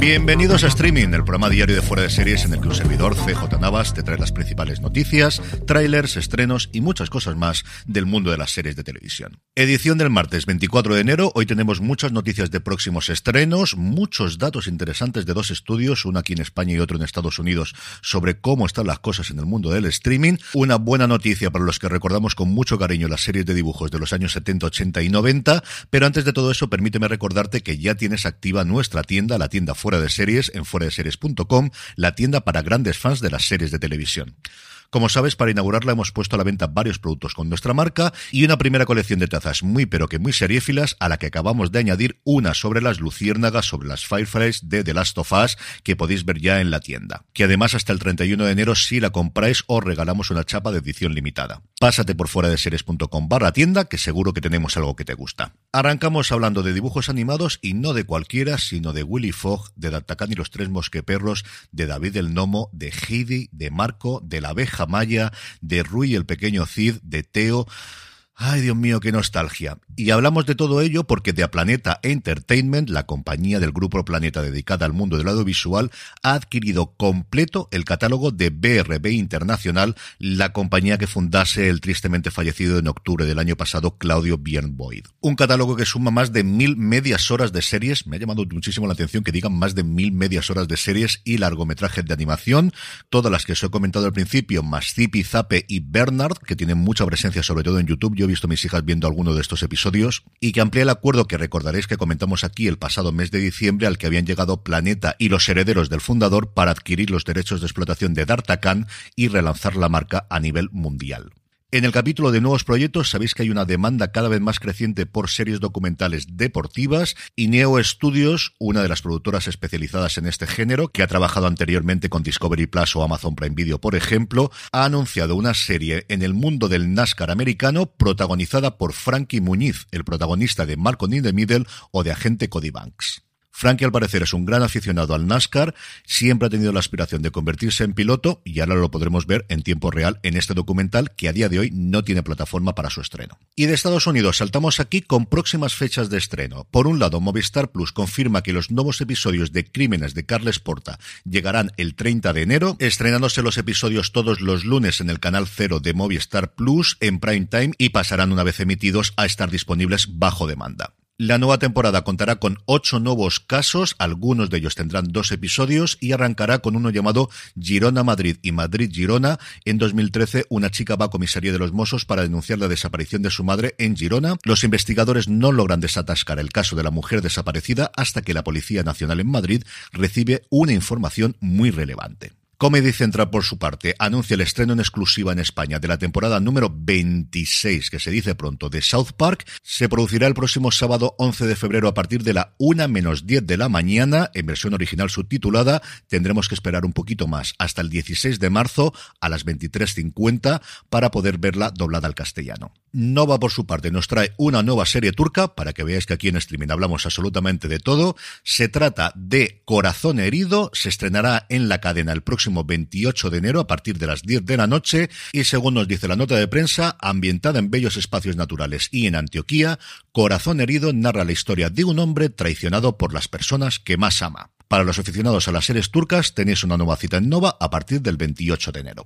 Bienvenidos a Streaming, el programa diario de fuera de series en el que un servidor, CJ Navas, te trae las principales noticias, trailers, estrenos y muchas cosas más del mundo de las series de televisión. Edición del martes 24 de enero, hoy tenemos muchas noticias de próximos estrenos, muchos datos interesantes de dos estudios, uno aquí en España y otro en Estados Unidos, sobre cómo están las cosas en el mundo del streaming, una buena noticia para los que recordamos con mucho cariño las series de dibujos de los años 70, 80 y 90, pero antes de todo eso permíteme recordarte que ya tienes activa nuestra tienda, la tienda fuera de series en fueradeseries.com, la tienda para grandes fans de las series de televisión. Como sabes, para inaugurarla hemos puesto a la venta varios productos con nuestra marca y una primera colección de tazas muy pero que muy seriéfilas a la que acabamos de añadir una sobre las luciérnagas, sobre las Fireflies de The Last of Us que podéis ver ya en la tienda. Que además hasta el 31 de enero si la compráis os regalamos una chapa de edición limitada. Pásate por fuera de series.com barra tienda que seguro que tenemos algo que te gusta. Arrancamos hablando de dibujos animados y no de cualquiera, sino de Willy Fogg, de D'Artagnan y los tres mosqueperros, de David el Nomo, de Heidi, de Marco, de la abeja Maya, de Rui el pequeño Cid, de Teo. Ay, Dios mío, qué nostalgia. Y hablamos de todo ello porque The Planeta Entertainment, la compañía del grupo Planeta dedicada al mundo del audiovisual, ha adquirido completo el catálogo de BRB Internacional, la compañía que fundase el tristemente fallecido en octubre del año pasado Claudio Biernboyd. Un catálogo que suma más de mil medias horas de series, me ha llamado muchísimo la atención que digan más de mil medias horas de series y largometrajes de animación, todas las que os he comentado al principio, más Zippy, Zape y Bernard, que tienen mucha presencia sobre todo en YouTube. Yo visto mis hijas viendo alguno de estos episodios, y que amplía el acuerdo que recordaréis que comentamos aquí el pasado mes de diciembre al que habían llegado Planeta y los herederos del fundador para adquirir los derechos de explotación de D'Artagnan y relanzar la marca a nivel mundial. En el capítulo de nuevos proyectos sabéis que hay una demanda cada vez más creciente por series documentales deportivas y Neo Studios, una de las productoras especializadas en este género, que ha trabajado anteriormente con Discovery Plus o Amazon Prime Video, por ejemplo, ha anunciado una serie en el mundo del NASCAR americano protagonizada por Frankie Muñiz, el protagonista de Malcolm in the Middle o de Agente Cody Banks. Frankie al parecer es un gran aficionado al NASCAR, siempre ha tenido la aspiración de convertirse en piloto y ahora lo podremos ver en tiempo real en este documental que a día de hoy no tiene plataforma para su estreno. Y de Estados Unidos saltamos aquí con próximas fechas de estreno. Por un lado, Movistar Plus confirma que los nuevos episodios de Crímenes de Carles Porta llegarán el 30 de enero, estrenándose los episodios todos los lunes en el canal cero de Movistar Plus en prime time y pasarán una vez emitidos a estar disponibles bajo demanda. La nueva temporada contará con ocho nuevos casos, algunos de ellos tendrán dos episodios y arrancará con uno llamado Girona Madrid y Madrid Girona. En 2013, una chica va a comisaría de los Mossos para denunciar la desaparición de su madre en Girona. Los investigadores no logran desatascar el caso de la mujer desaparecida hasta que la Policía Nacional en Madrid recibe una información muy relevante. Comedy Central, por su parte, anuncia el estreno en exclusiva en España de la temporada número 26, que se dice pronto, de South Park. Se producirá el próximo sábado 11 de febrero a partir de la 1 menos 10 de la mañana, en versión original subtitulada. Tendremos que esperar un poquito más, hasta el 16 de marzo a las 23.50, para poder verla doblada al castellano. Nova, por su parte, nos trae una nueva serie turca, para que veáis que aquí en streaming hablamos absolutamente de todo. Se trata de Corazón Herido, se estrenará en la cadena el próximo 28 de enero a partir de las 10 de la noche y según nos dice la nota de prensa, ambientada en bellos espacios naturales y en Antioquía, Corazón Herido narra la historia de un hombre traicionado por las personas que más ama. Para los aficionados a las series turcas tenéis una nueva cita en Nova a partir del 28 de enero.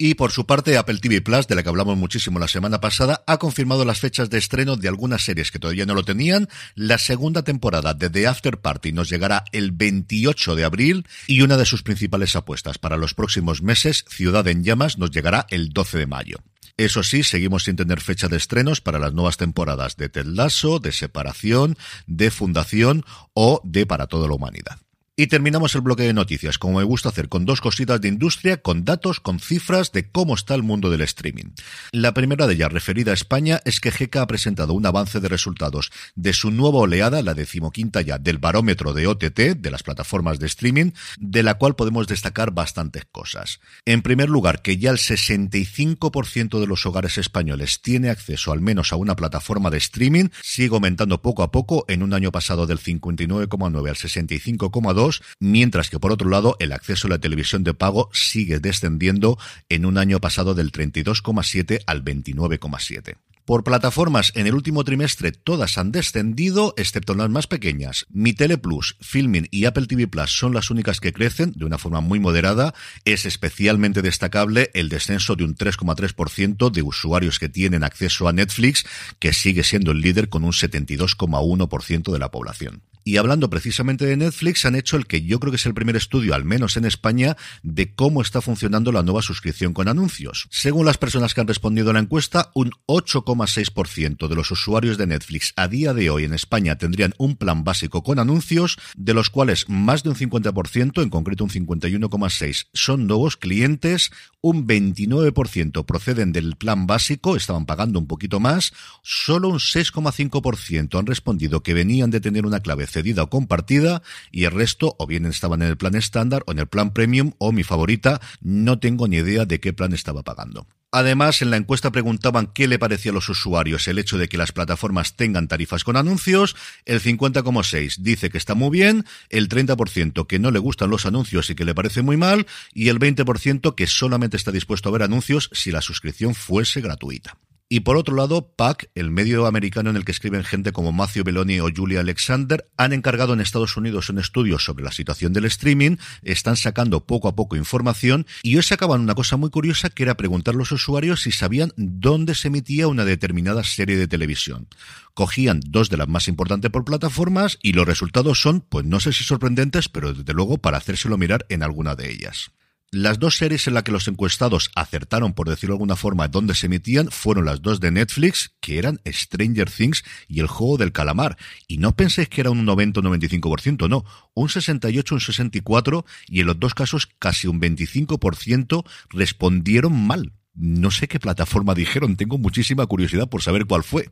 Y por su parte, Apple TV Plus, de la que hablamos muchísimo la semana pasada, ha confirmado las fechas de estreno de algunas series que todavía no lo tenían. La segunda temporada de The After Party nos llegará el 28 de abril y una de sus principales apuestas para los próximos meses, Ciudad en Llamas, nos llegará el 12 de mayo. Eso sí, seguimos sin tener fecha de estrenos para las nuevas temporadas de Ted Lasso, de Separación, de Fundación o de Para toda la humanidad. Y terminamos el bloque de noticias, como me gusta hacer, con dos cositas de industria, con datos, con cifras de cómo está el mundo del streaming. La primera de ellas, referida a España, es que GECA ha presentado un avance de resultados de su nueva oleada, la decimoquinta ya, del barómetro de OTT, de las plataformas de streaming, de la cual podemos destacar bastantes cosas. En primer lugar, que ya el 65% de los hogares españoles tiene acceso al menos a una plataforma de streaming, sigue aumentando poco a poco, en un año pasado del 59,9 al 65,2, 2, mientras que por otro lado el acceso a la televisión de pago sigue descendiendo en un año pasado del 32,7 al 29,7. Por plataformas, en el último trimestre todas han descendido, excepto las más pequeñas. Mi Tele Plus, Filming y Apple TV Plus son las únicas que crecen de una forma muy moderada. Es especialmente destacable el descenso de un 3,3% de usuarios que tienen acceso a Netflix, que sigue siendo el líder con un 72,1% de la población. Y hablando precisamente de Netflix, han hecho el que yo creo que es el primer estudio, al menos en España, de cómo está funcionando la nueva suscripción con anuncios. Según las personas que han respondido a la encuesta, un 8,6% de los usuarios de Netflix a día de hoy en España tendrían un plan básico con anuncios, de los cuales más de un 50%, en concreto un 51,6%, son nuevos clientes, un 29% proceden del plan básico, estaban pagando un poquito más, solo un 6,5% han respondido que venían de tener una clave cedida o compartida y el resto o bien estaban en el plan estándar o en el plan premium o mi favorita, no tengo ni idea de qué plan estaba pagando. Además, en la encuesta preguntaban qué le parecía a los usuarios el hecho de que las plataformas tengan tarifas con anuncios. El 50,6 dice que está muy bien, el 30% que no le gustan los anuncios y que le parece muy mal, y el 20% que solamente está dispuesto a ver anuncios si la suscripción fuese gratuita. Y por otro lado, PAC, el medio americano en el que escriben gente como Matthew Belloni o Julia Alexander, han encargado en Estados Unidos un estudio sobre la situación del streaming, están sacando poco a poco información y hoy sacaban una cosa muy curiosa que era preguntar a los usuarios si sabían dónde se emitía una determinada serie de televisión. Cogían dos de las más importantes por plataformas y los resultados son, pues no sé si sorprendentes, pero desde luego para hacérselo mirar en alguna de ellas. Las dos series en las que los encuestados acertaron, por decirlo de alguna forma, dónde se emitían, fueron las dos de Netflix, que eran Stranger Things y El Juego del Calamar. Y no penséis que era un 90 o 95%, no, un 68, un 64, y en los dos casos casi un 25% respondieron mal. No sé qué plataforma dijeron, tengo muchísima curiosidad por saber cuál fue.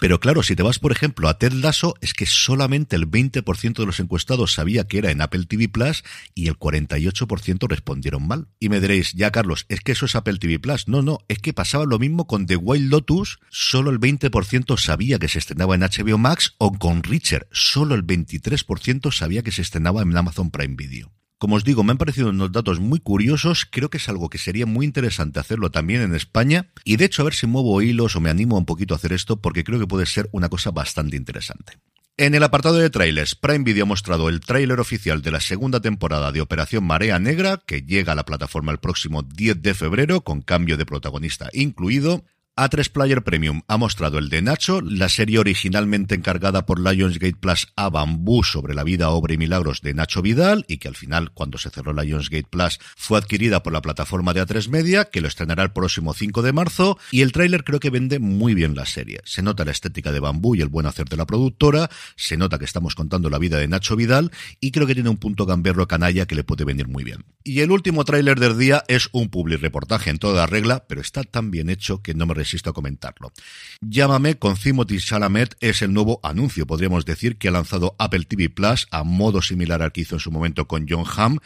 Pero claro, si te vas, por ejemplo, a Ted Lasso, es que solamente el 20% de los encuestados sabía que era en Apple TV Plus y el 48% respondieron mal. Y me diréis, ya Carlos, es que eso es Apple TV Plus. No, no, es que pasaba lo mismo con The Wild Lotus, solo el 20% sabía que se estrenaba en HBO Max, o con Richard, solo el 23% sabía que se estrenaba en Amazon Prime Video. Como os digo, me han parecido unos datos muy curiosos, creo que es algo que sería muy interesante hacerlo también en España y de hecho a ver si muevo hilos o me animo un poquito a hacer esto porque creo que puede ser una cosa bastante interesante. En el apartado de trailers, Prime Video ha mostrado el tráiler oficial de la segunda temporada de Operación Marea Negra, que llega a la plataforma el próximo 10 de febrero, con cambio de protagonista incluido. A3 Player Premium ha mostrado el de Nacho, la serie originalmente encargada por Lionsgate Plus a Bambú sobre la vida, obra y milagros de Nacho Vidal y que al final, cuando se cerró Lionsgate Plus, fue adquirida por la plataforma de A3 Media, que lo estrenará el próximo 5 de marzo y el tráiler creo que vende muy bien la serie. Se nota la estética de Bambú y el buen hacer de la productora, se nota que estamos contando la vida de Nacho Vidal y creo que tiene un punto gamberro canalla que le puede venir muy bien. Y el último tráiler del día es un public reportaje en toda regla, pero está tan bien hecho que no me resisto a comentarlo. Llámame con Timothy Chalamet es el nuevo anuncio, podríamos decir, que ha lanzado Apple TV Plus a modo similar al que hizo en su momento con John Hamm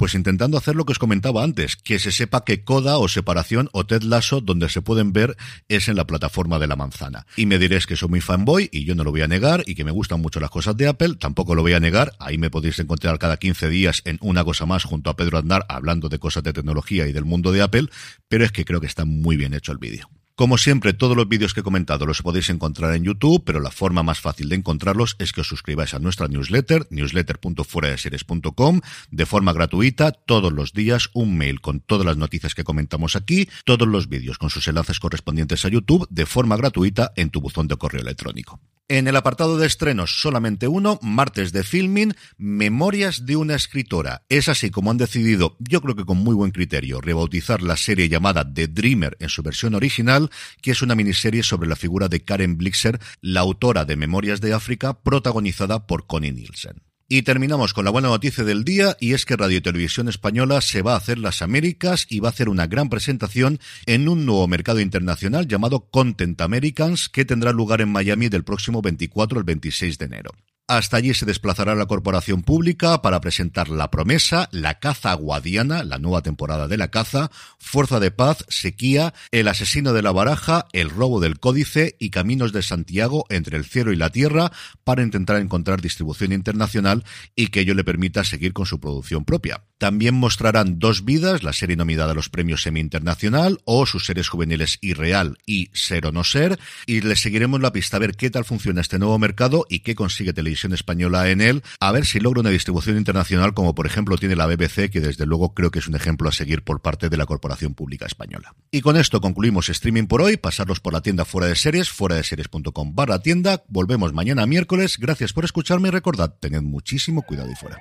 pues intentando hacer lo que os comentaba antes, que se sepa que Coda o Separación o Ted Lasso, donde se pueden ver, es en la plataforma de la manzana. Y me diréis que soy muy fanboy, y yo no lo voy a negar, y que me gustan mucho las cosas de Apple, tampoco lo voy a negar, ahí me podéis encontrar cada 15 días en una cosa más junto a Pedro Andar hablando de cosas de tecnología y del mundo de Apple, pero es que creo que está muy bien hecho el vídeo. Como siempre, todos los vídeos que he comentado los podéis encontrar en YouTube, pero la forma más fácil de encontrarlos es que os suscribáis a nuestra newsletter, newsletter.fueradeseries.com, de forma gratuita, todos los días, un mail con todas las noticias que comentamos aquí, todos los vídeos con sus enlaces correspondientes a YouTube, de forma gratuita en tu buzón de correo electrónico. En el apartado de estrenos, solamente uno, martes de filming, Memorias de una escritora. Es así como han decidido, yo creo que con muy buen criterio, rebautizar la serie llamada The Dreamer en su versión original, que es una miniserie sobre la figura de Karen Blixer, la autora de Memorias de África, protagonizada por Connie Nielsen. Y terminamos con la buena noticia del día y es que Radio Televisión Española se va a hacer las Américas y va a hacer una gran presentación en un nuevo mercado internacional llamado Content Americans que tendrá lugar en Miami del próximo 24 al 26 de enero. Hasta allí se desplazará la corporación pública para presentar La Promesa, La Caza Guadiana, la nueva temporada de La Caza, Fuerza de Paz, Sequía, El Asesino de la Baraja, El Robo del Códice y Caminos de Santiago entre el cielo y la tierra para intentar encontrar distribución internacional y que ello le permita seguir con su producción propia. También mostrarán Dos Vidas, la serie nominada a los premios Semi Internacional, o sus series juveniles Irreal y Ser o No Ser, y le seguiremos la pista a ver qué tal funciona este nuevo mercado y qué consigue española en él, a ver si logra una distribución internacional como por ejemplo tiene la BBC, que desde luego creo que es un ejemplo a seguir por parte de la Corporación Pública Española. Y con esto concluimos streaming por hoy, pasarlos por la tienda fuera de series, fuera de series.com barra tienda, volvemos mañana miércoles, gracias por escucharme y recordad, tened muchísimo cuidado y fuera.